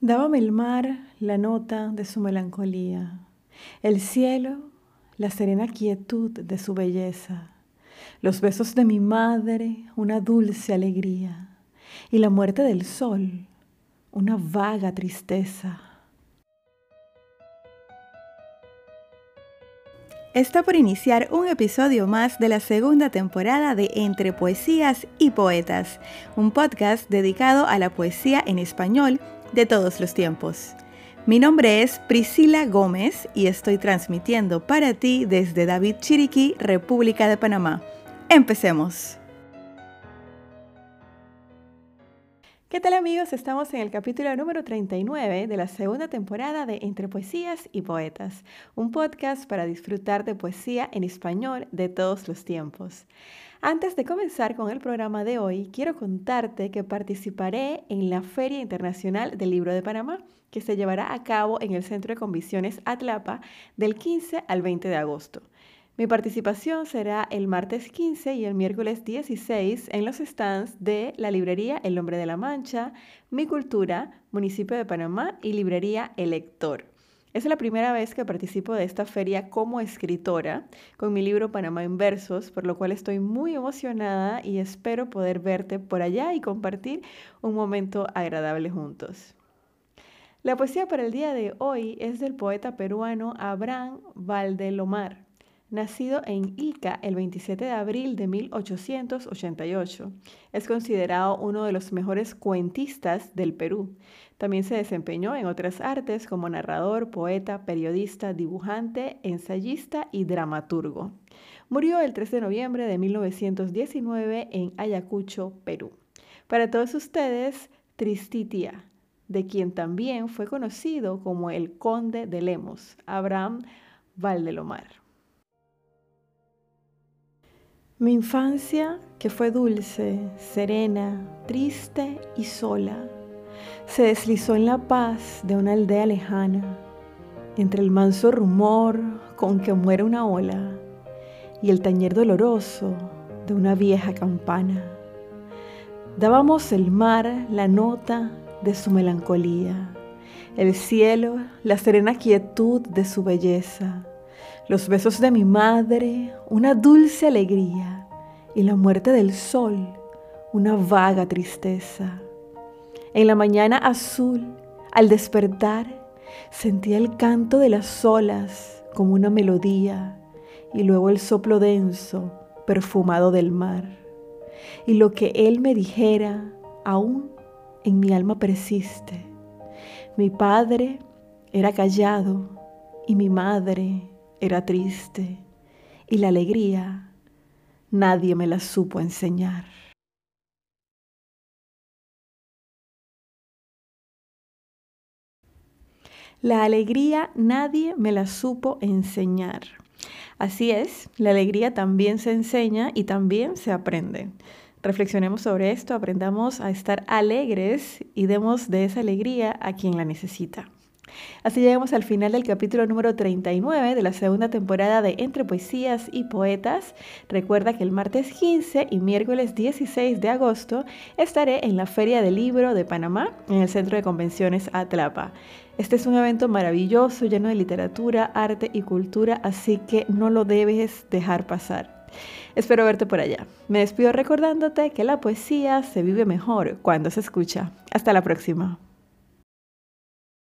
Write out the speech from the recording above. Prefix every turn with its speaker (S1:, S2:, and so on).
S1: Dábame el mar la nota de su melancolía, el cielo la serena quietud de su belleza, los besos de mi madre una dulce alegría y la muerte del sol una vaga tristeza.
S2: Está por iniciar un episodio más de la segunda temporada de Entre Poesías y Poetas, un podcast dedicado a la poesía en español de todos los tiempos. Mi nombre es Priscila Gómez y estoy transmitiendo para ti desde David Chiriquí, República de Panamá. Empecemos.
S1: ¿Qué tal amigos? Estamos en el capítulo número 39 de la segunda temporada de Entre Poesías y Poetas, un podcast para disfrutar de poesía en español de todos los tiempos. Antes de comenzar con el programa de hoy, quiero contarte que participaré en la Feria Internacional del Libro de Panamá, que se llevará a cabo en el Centro de Convenciones Atlapa del 15 al 20 de agosto. Mi participación será el martes 15 y el miércoles 16 en los stands de la librería El Hombre de la Mancha, Mi Cultura, Municipio de Panamá y Librería El Lector. Es la primera vez que participo de esta feria como escritora con mi libro Panamá en versos, por lo cual estoy muy emocionada y espero poder verte por allá y compartir un momento agradable juntos. La poesía para el día de hoy es del poeta peruano Abraham Valdelomar nacido en Ica el 27 de abril de 1888. Es considerado uno de los mejores cuentistas del Perú. También se desempeñó en otras artes como narrador, poeta, periodista, dibujante, ensayista y dramaturgo. Murió el 3 de noviembre de 1919 en Ayacucho, Perú. Para todos ustedes, Tristitia, de quien también fue conocido como el Conde de Lemos, Abraham Valdelomar.
S3: Mi infancia, que fue dulce, serena, triste y sola, se deslizó en la paz de una aldea lejana, entre el manso rumor con que muere una ola y el tañer doloroso de una vieja campana. Dábamos el mar la nota de su melancolía, el cielo la serena quietud de su belleza los besos de mi madre, una dulce alegría, y la muerte del sol, una vaga tristeza. En la mañana azul, al despertar, sentía el canto de las olas como una melodía, y luego el soplo denso, perfumado del mar. Y lo que él me dijera, aún en mi alma persiste. Mi padre era callado y mi madre era triste y la alegría nadie me la supo enseñar.
S1: La alegría nadie me la supo enseñar. Así es, la alegría también se enseña y también se aprende. Reflexionemos sobre esto, aprendamos a estar alegres y demos de esa alegría a quien la necesita. Así llegamos al final del capítulo número 39 de la segunda temporada de Entre Poesías y Poetas. Recuerda que el martes 15 y miércoles 16 de agosto estaré en la Feria del Libro de Panamá en el Centro de Convenciones Atlapa. Este es un evento maravilloso, lleno de literatura, arte y cultura, así que no lo debes dejar pasar. Espero verte por allá. Me despido recordándote que la poesía se vive mejor cuando se escucha. Hasta la próxima.